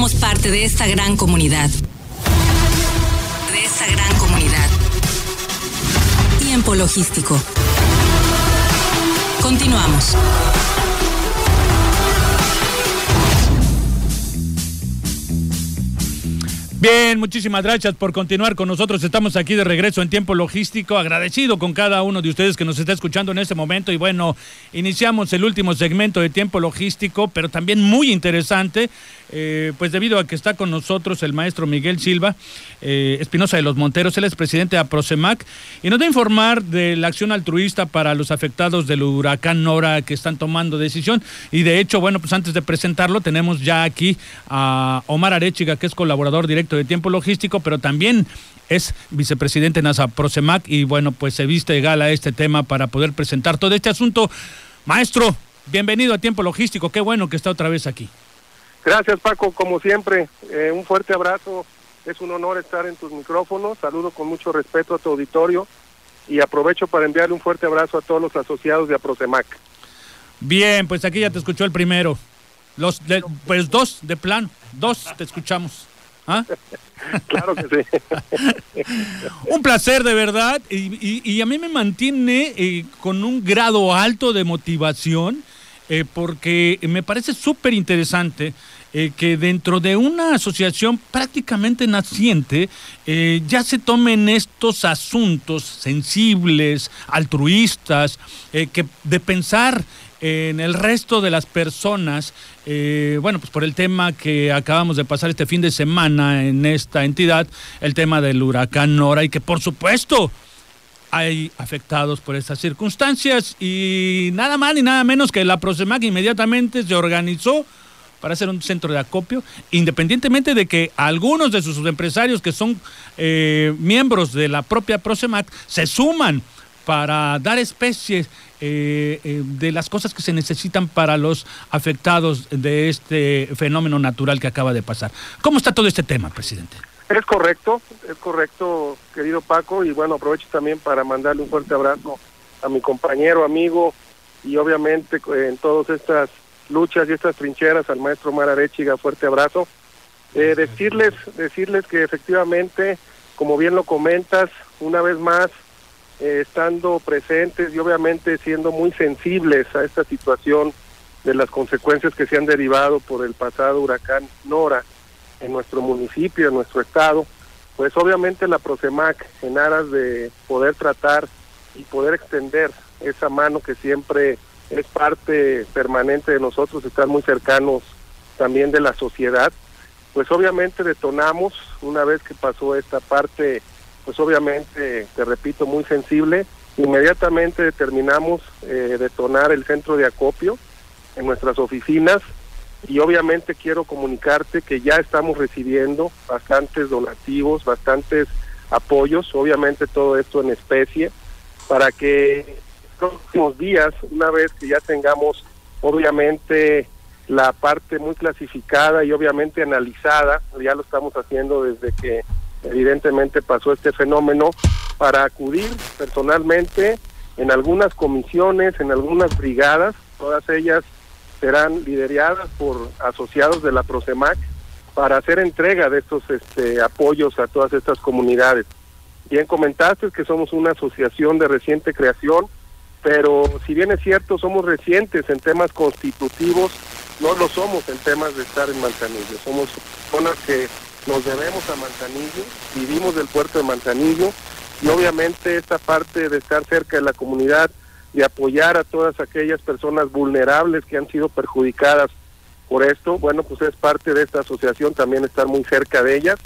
somos parte de esta gran comunidad. De esta gran comunidad. Tiempo logístico. Continuamos. Bien, muchísimas gracias por continuar con nosotros. Estamos aquí de regreso en tiempo logístico. Agradecido con cada uno de ustedes que nos está escuchando en este momento. Y bueno, iniciamos el último segmento de tiempo logístico, pero también muy interesante eh, pues debido a que está con nosotros el maestro Miguel Silva eh, Espinosa de los Monteros, él es presidente de APROCEMAC y nos va a informar de la acción altruista para los afectados del huracán Nora que están tomando decisión. Y de hecho, bueno, pues antes de presentarlo, tenemos ya aquí a Omar Arechiga, que es colaborador directo de Tiempo Logístico, pero también es vicepresidente en APROCEMAC y bueno, pues se viste de gala este tema para poder presentar todo este asunto. Maestro, bienvenido a Tiempo Logístico, qué bueno que está otra vez aquí. Gracias Paco, como siempre, eh, un fuerte abrazo, es un honor estar en tus micrófonos, saludo con mucho respeto a tu auditorio y aprovecho para enviarle un fuerte abrazo a todos los asociados de Aprocemac. Bien, pues aquí ya te escuchó el primero, los pues dos de plan, dos te escuchamos. ¿Ah? claro que sí. un placer de verdad y, a mí me mantiene eh, con un grado alto de motivación eh, porque me parece súper interesante eh, que dentro de una asociación prácticamente naciente eh, ya se tomen estos asuntos sensibles, altruistas, que de pensar en el resto de las personas, bueno, pues por el tema que acabamos de pasar este fin de semana en esta entidad, el tema del huracán Nora y que por supuesto hay afectados por estas circunstancias. Y nada más ni nada menos que la Prosemac inmediatamente se organizó para hacer un centro de acopio, independientemente de que algunos de sus empresarios que son eh, miembros de la propia Prosemac se suman para dar especies eh, eh, de las cosas que se necesitan para los afectados de este fenómeno natural que acaba de pasar. ¿Cómo está todo este tema, presidente? Es correcto, es correcto, querido Paco, y bueno, aprovecho también para mandarle un fuerte abrazo a mi compañero, amigo, y obviamente en todas estas luchas y estas trincheras al maestro Mararechiga, fuerte abrazo. Eh, decirles, decirles que efectivamente, como bien lo comentas, una vez más, eh, estando presentes y obviamente siendo muy sensibles a esta situación de las consecuencias que se han derivado por el pasado huracán Nora, en nuestro municipio, en nuestro estado, pues obviamente la Prosemac, en aras de poder tratar y poder extender esa mano que siempre es parte permanente de nosotros, estar muy cercanos también de la sociedad, pues obviamente detonamos una vez que pasó esta parte, pues obviamente, te repito, muy sensible, inmediatamente determinamos eh, detonar el centro de acopio en nuestras oficinas y obviamente quiero comunicarte que ya estamos recibiendo bastantes donativos, bastantes apoyos, obviamente todo esto en especie, para que próximos días, una vez que ya tengamos obviamente la parte muy clasificada y obviamente analizada, ya lo estamos haciendo desde que evidentemente pasó este fenómeno, para acudir personalmente en algunas comisiones, en algunas brigadas, todas ellas serán lideradas por asociados de la Prosemac para hacer entrega de estos este, apoyos a todas estas comunidades. Bien comentaste que somos una asociación de reciente creación, pero si bien es cierto, somos recientes en temas constitutivos, no lo somos en temas de estar en Manzanillo. Somos personas que nos debemos a Manzanillo, vivimos del puerto de Manzanillo y obviamente esta parte de estar cerca de la comunidad de apoyar a todas aquellas personas vulnerables que han sido perjudicadas por esto. Bueno, pues es parte de esta asociación también estar muy cerca de ellas.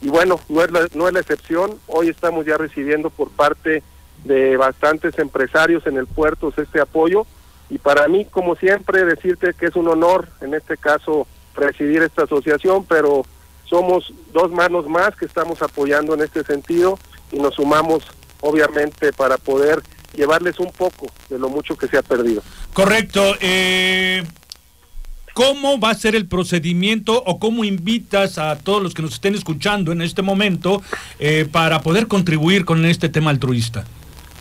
Y bueno, no es la, no es la excepción. Hoy estamos ya recibiendo por parte de bastantes empresarios en el puerto este apoyo. Y para mí, como siempre, decirte que es un honor, en este caso, presidir esta asociación, pero somos dos manos más que estamos apoyando en este sentido y nos sumamos, obviamente, para poder llevarles un poco de lo mucho que se ha perdido. Correcto. Eh, ¿Cómo va a ser el procedimiento o cómo invitas a todos los que nos estén escuchando en este momento eh, para poder contribuir con este tema altruista?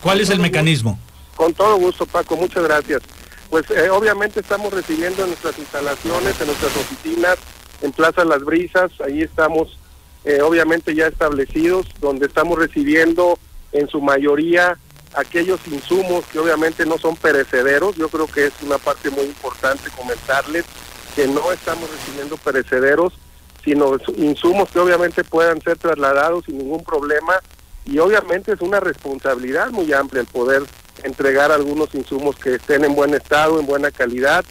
¿Cuál es el mecanismo? Con todo gusto, Paco, muchas gracias. Pues eh, obviamente estamos recibiendo en nuestras instalaciones, en nuestras oficinas, en Plaza Las Brisas, ahí estamos eh, obviamente ya establecidos, donde estamos recibiendo en su mayoría aquellos insumos que obviamente no son perecederos. Yo creo que es una parte muy importante comentarles que no estamos recibiendo perecederos, sino insumos que obviamente puedan ser trasladados sin ningún problema y obviamente es una responsabilidad muy amplia el poder entregar algunos insumos que estén en buen estado, en buena calidad.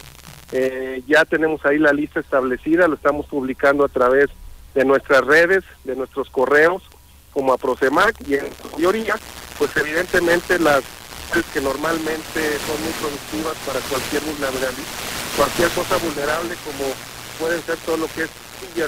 Eh, ya tenemos ahí la lista establecida, lo estamos publicando a través de nuestras redes, de nuestros correos, como a Prosemac, y en mayoría, pues evidentemente las que normalmente son muy productivas para cualquier vulnerabilidad, cualquier cosa vulnerable como pueden ser todo lo que es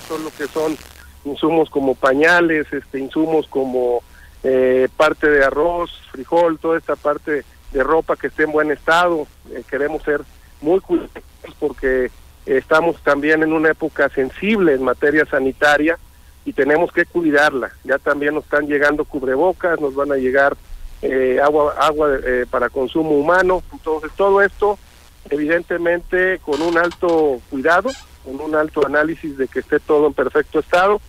todo lo que son insumos como pañales, este insumos como eh, parte de arroz, frijol, toda esta parte de ropa que esté en buen estado. Eh, queremos ser muy cuidadosos porque estamos también en una época sensible en materia sanitaria y tenemos que cuidarla. Ya también nos están llegando cubrebocas, nos van a llegar eh, agua agua eh, para consumo humano. Entonces todo esto evidentemente con un alto cuidado, con un alto análisis de que esté todo en perfecto estado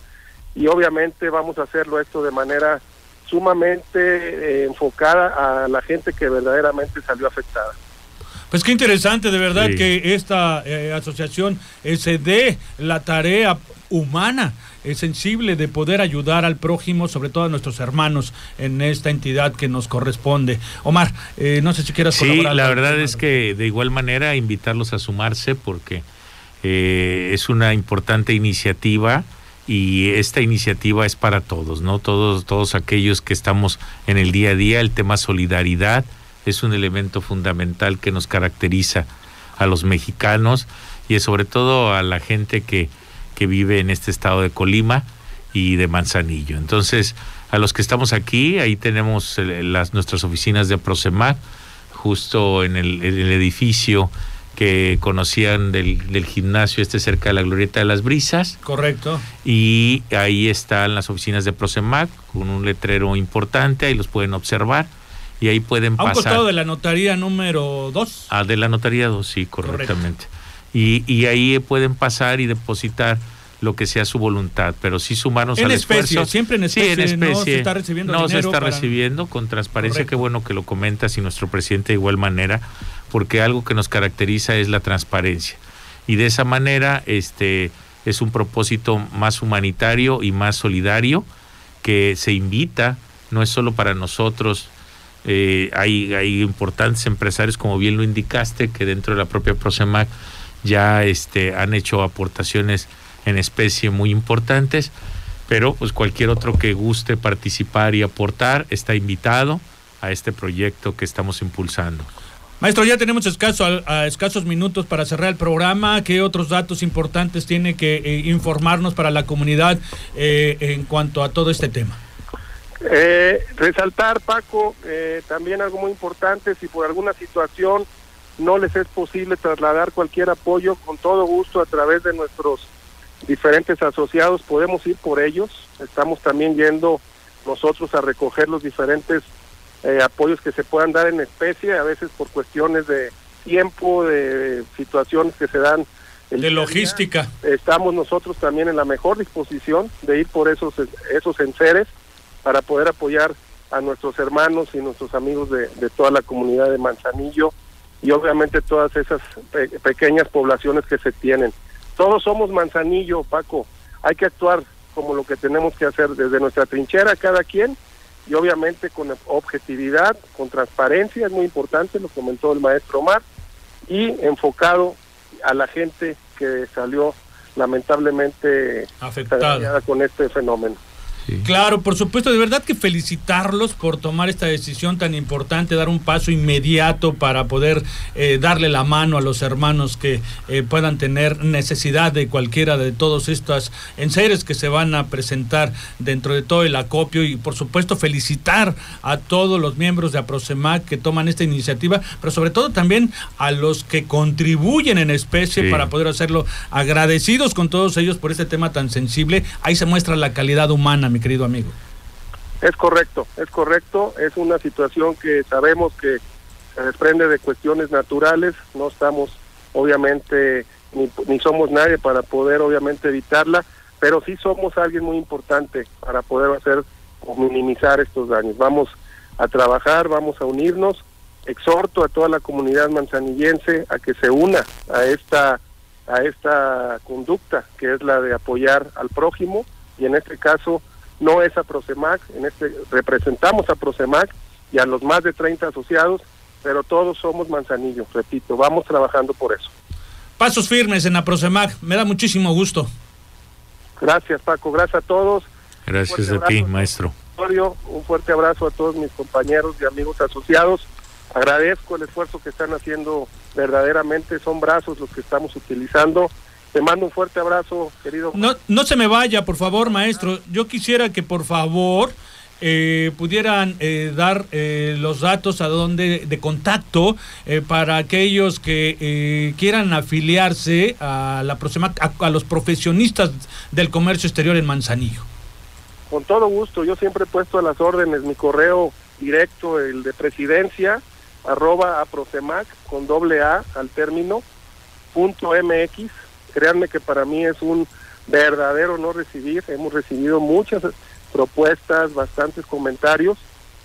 y obviamente vamos a hacerlo esto de manera sumamente eh, enfocada a la gente que verdaderamente salió afectada. Pues qué interesante, de verdad, que esta eh, asociación eh, se dé la tarea humana, es sensible de poder ayudar al prójimo, sobre todo a nuestros hermanos en esta entidad que nos corresponde. Omar, no sé si quieras sí, la verdad es que de igual manera invitarlos a sumarse porque es una importante iniciativa y esta iniciativa es para todos, ¿no? Todos, todos aquellos que estamos en el día a día, el tema solidaridad es un elemento fundamental que nos caracteriza a los mexicanos y sobre todo a la gente que, que vive en este estado de Colima y de Manzanillo. Entonces, a los que estamos aquí, ahí tenemos las, nuestras oficinas de Prosemac, justo en el edificio que conocían del, del, gimnasio este cerca de la Glorieta de las Brisas. Correcto. Y ahí están las oficinas de Prosemac con un letrero importante, ahí los pueden observar y ahí pueden pasar. A un costado de la notaría número 2. Ah, de la notaría 2, sí, correctamente. Y, y, ahí pueden pasar y depositar lo que sea su voluntad, pero sí sumarnos en al especie, esfuerzo. siempre en especie, sí, en especie. no se está recibiendo No se está para- recibiendo con transparencia, qué bueno que lo comentas y nuestro presidente de igual manera, porque algo que nos caracteriza es la transparencia. Y de esa manera este es un propósito más humanitario y más solidario que se invita, no es solo para nosotros, eh, hay, hay importantes empresarios, como bien lo indicaste, que dentro de la propia Prosemac ya este, han hecho aportaciones en especie muy importantes, pero pues cualquier otro que guste participar y aportar está invitado a este proyecto que estamos impulsando. Maestro, ya tenemos escaso, escasos minutos para cerrar el programa. ¿Qué otros datos importantes tiene que eh, informarnos para la comunidad eh, en cuanto a todo este tema? Eh, resaltar, Paco, también algo muy importante, si por alguna situación no les es posible trasladar cualquier apoyo, con todo gusto a través de nuestros diferentes asociados podemos ir por ellos. Estamos también yendo nosotros a recoger los diferentes eh, apoyos que se puedan dar en especie, a veces por cuestiones de tiempo, de situaciones que se dan. el De día. logística. Estamos nosotros también en la mejor disposición de ir por esos esos enseres para poder apoyar a nuestros hermanos y nuestros amigos de, de toda la comunidad de Manzanillo y obviamente todas esas pe- pequeñas poblaciones que se tienen. Todos somos Manzanillo, Paco. Hay que actuar como lo que tenemos que hacer desde nuestra trinchera cada quien y obviamente con objetividad, con transparencia, es muy importante, lo comentó el maestro Omar, y enfocado a la gente que salió lamentablemente Afectada. con este fenómeno. Claro, por supuesto, de verdad que felicitarlos por tomar esta decisión tan importante, dar un paso inmediato para poder eh, darle la mano a los hermanos que eh, puedan tener necesidad de cualquiera de todos estos enseres que se van a presentar dentro de todo el acopio y por supuesto felicitar a todos los miembros de APROCEMAC que toman esta iniciativa, pero sobre todo también a los que contribuyen en especie Sí. para poder hacerlo agradecidos con todos ellos por este tema tan sensible. Ahí se muestra la calidad humana, mi querido amigo. Es correcto, es correcto, es una situación que sabemos que se desprende de cuestiones naturales, no estamos obviamente ni, ni somos nadie para poder obviamente evitarla, pero sí somos alguien muy importante para poder hacer o minimizar estos daños. Vamos a trabajar, vamos a unirnos. Exhorto a toda la comunidad manzanillense a que se una a esta a esta conducta que es la de apoyar al prójimo y en este caso no es a Prosemac, en este representamos a Prosemac y a los más de 30 asociados, pero todos somos Manzanillo, repito, vamos trabajando por eso. Pasos firmes en la Prosemac, me da muchísimo gusto. Gracias Paco, gracias a todos. Gracias a ti, maestro. Un fuerte abrazo a todos mis compañeros y amigos asociados. Agradezco el esfuerzo que están haciendo verdaderamente, son brazos los que estamos utilizando. Te mando un fuerte abrazo, querido. No, no se me vaya, por favor, maestro. Yo quisiera que por favor eh, pudieran eh, dar eh, los datos a donde de contacto para aquellos que quieran afiliarse a la próxima a, los profesionistas del comercio exterior en Manzanillo. Con todo gusto, yo siempre he puesto a las órdenes mi correo directo, el de presidencia, arroba aprosemac con doble A al término, punto MX. Créanme que para mí es un verdadero no recibir, hemos recibido muchas propuestas, bastantes comentarios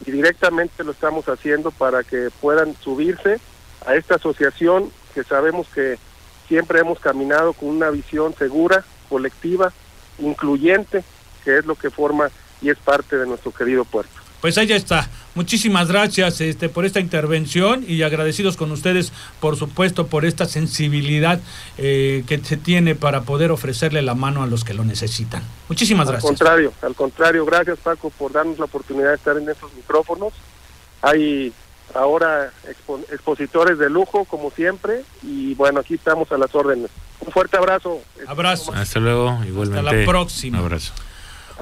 y directamente lo estamos haciendo para que puedan subirse a esta asociación que sabemos que siempre hemos caminado con una visión segura, colectiva, incluyente, que es lo que forma y es parte de nuestro querido puerto. Pues ahí ya está. Muchísimas gracias este, por esta intervención y agradecidos con ustedes, por supuesto, por esta sensibilidad eh, que se tiene para poder ofrecerle la mano a los que lo necesitan. Muchísimas gracias. Al contrario, al contrario, gracias Paco por darnos la oportunidad de estar en estos micrófonos. Hay ahora expositores de lujo, como siempre, y bueno, aquí estamos a las órdenes. Un fuerte abrazo. Abrazo. Hasta luego, igualmente. Hasta la próxima. Un abrazo.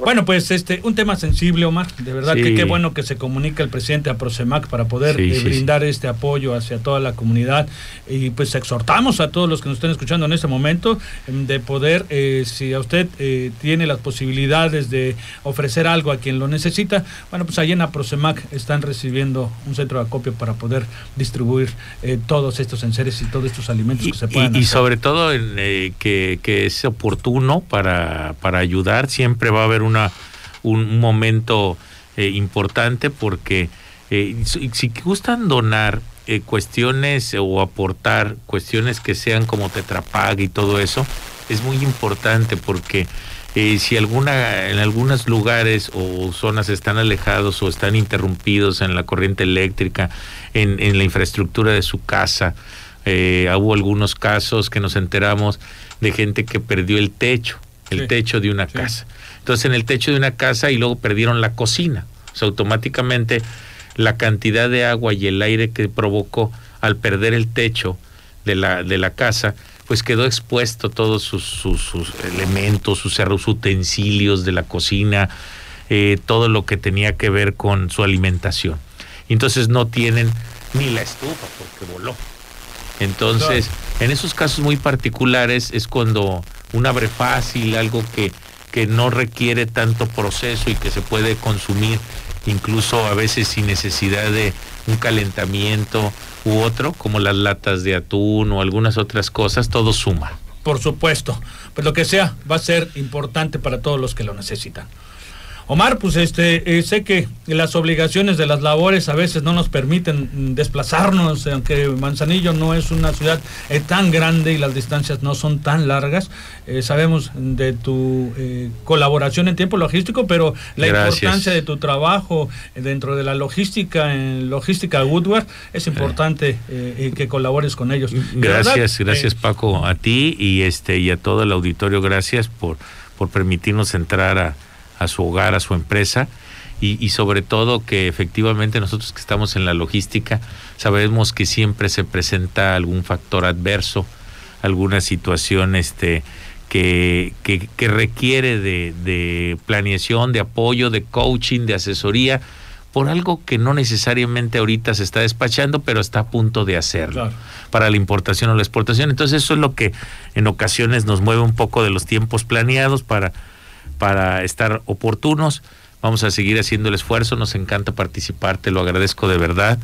Bueno, pues este, un tema sensible, Omar. De verdad que qué bueno que se comunica el presidente a Prosemac para poder eh, brindar este apoyo hacia toda la comunidad. Y pues exhortamos a todos los que nos estén escuchando en este momento em, de poder, eh, si a usted eh, tiene las posibilidades de ofrecer algo a quien lo necesita, bueno, pues ahí en Prosemac están recibiendo un centro de acopio para poder distribuir todos estos enseres y todos estos alimentos que se puedan. Y, y sobre todo que, que, es oportuno para, para ayudar, siempre va a haber un una, un momento eh, importante porque eh, si, gustan donar eh, cuestiones o aportar cuestiones que sean como Tetrapag y todo eso, es muy importante porque si alguna en algunos lugares o zonas están alejados o están interrumpidos en la corriente eléctrica, en, en la infraestructura de su casa, hubo algunos casos que nos enteramos de gente que perdió el techo, el techo de una casa entonces en el techo de una casa y luego perdieron la cocina. O sea, automáticamente la cantidad de agua y el aire que provocó al perder el techo de la, de la casa, pues quedó expuesto todos sus, sus, elementos, sus, utensilios de la cocina, eh, todo lo que tenía que ver con su alimentación. Entonces no tienen ni la estufa porque voló. Entonces, en esos casos muy particulares es cuando un abre fácil, algo que que no requiere tanto proceso y que se puede consumir incluso a veces sin necesidad de un calentamiento u otro, como las latas de atún o algunas otras cosas, todo suma. Por supuesto, pues lo que sea va a ser importante para todos los que lo necesitan. Omar, pues este, eh, sé que las obligaciones de las labores a veces no nos permiten desplazarnos, aunque Manzanillo no es una ciudad eh, tan grande y las distancias no son tan largas. Eh, sabemos de tu colaboración en tiempo logístico, pero la importancia de tu trabajo dentro de la logística, en logística Woodward, es importante que colabores con ellos. Gracias, gracias Paco, a ti y este y a todo el auditorio, gracias por, por permitirnos entrar a a su hogar, a su empresa. Y, sobre todo que efectivamente nosotros que estamos en la logística sabemos que siempre se presenta algún factor adverso, alguna situación este, que, que, requiere de, de, planeación, de apoyo, de coaching, de asesoría, por algo que no necesariamente ahorita se está despachando, pero está a punto de hacerlo para la importación o la exportación. Entonces eso es lo que en ocasiones nos mueve un poco de los tiempos planeados para para estar oportunos. Vamos a seguir haciendo el esfuerzo, nos encanta participar, te lo agradezco de verdad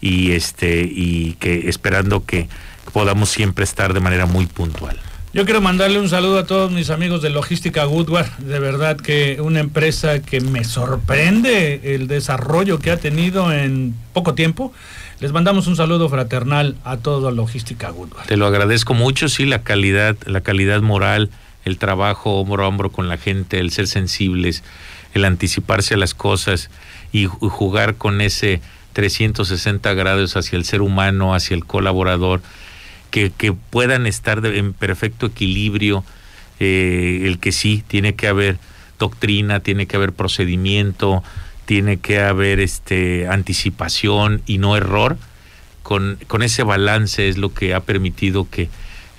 y este y que esperando que, podamos siempre estar de manera muy puntual. Yo quiero mandarle un saludo a todos mis amigos de Logística Goodward. De verdad que una empresa que me sorprende el desarrollo que ha tenido en poco tiempo. Les mandamos un saludo fraternal a toda Logística Goodward. Te lo agradezco mucho, sí, la calidad, la calidad moral, el trabajo hombro a hombro con la gente, el ser sensibles, el anticiparse a las cosas y jugar con ese 360 grados hacia el ser humano, hacia el colaborador que, puedan estar en perfecto equilibrio, eh, el que sí, tiene que haber doctrina, tiene que haber procedimiento, tiene que haber este anticipación y no error. Con, con ese balance es lo que ha permitido que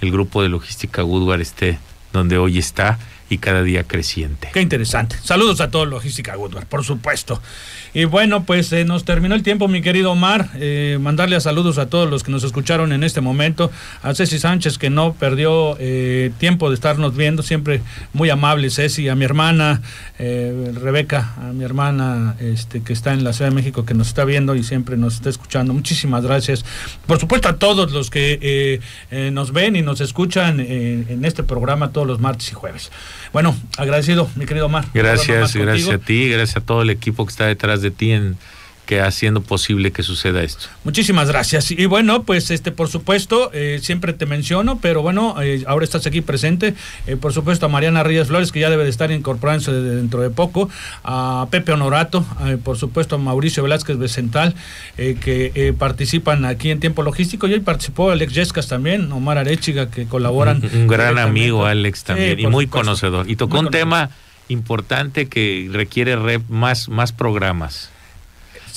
el grupo de logística Goodward esté donde hoy está y cada día creciente. Qué interesante. Saludos a todos Logística Goodward, por supuesto. Y bueno, pues eh, nos terminó el tiempo, mi querido Omar. Eh, mandarle saludos a todos los que nos escucharon en este momento. A Ceci Sánchez, que no perdió eh, tiempo de estarnos viendo, siempre muy amable, Ceci. A mi hermana Rebeca, a mi hermana este, que está en la Ciudad de México, que nos está viendo y siempre nos está escuchando. Muchísimas gracias. Por supuesto, a todos los que nos ven y nos escuchan en este programa todos los martes y jueves. Bueno, agradecido, mi querido Omar. Gracias, gracias a ti, gracias a todo el equipo que está detrás de ti en que haciendo posible que suceda esto. Muchísimas gracias. Y bueno, pues este por supuesto, eh, siempre te menciono, pero bueno, eh, ahora estás aquí presente. Eh, por supuesto a Mariana Ríos Flores, que ya debe de estar incorporándose dentro de poco, a Pepe Honorato, por supuesto a Mauricio Velázquez Becental, que participan aquí en Tiempo Logístico. Y hoy participó Alex Yescas también, Omar Arechiga, que colaboran. Un, gran amigo Alex también, y muy conocedor. Y tocó un tema importante que requiere más, más programas.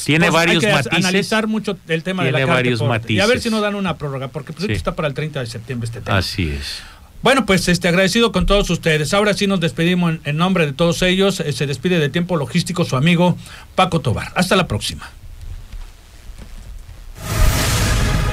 Tiene pues varios hay que matices. analizar mucho el tema de la varios matices. Y a ver si nos dan una prórroga, porque pues está para el 30 de septiembre este tema. Así es. Bueno, pues este agradecido con todos ustedes. Ahora sí nos despedimos en, nombre de todos ellos. Eh, se despide de Tiempo Logístico su amigo Paco Tobar. Hasta la próxima.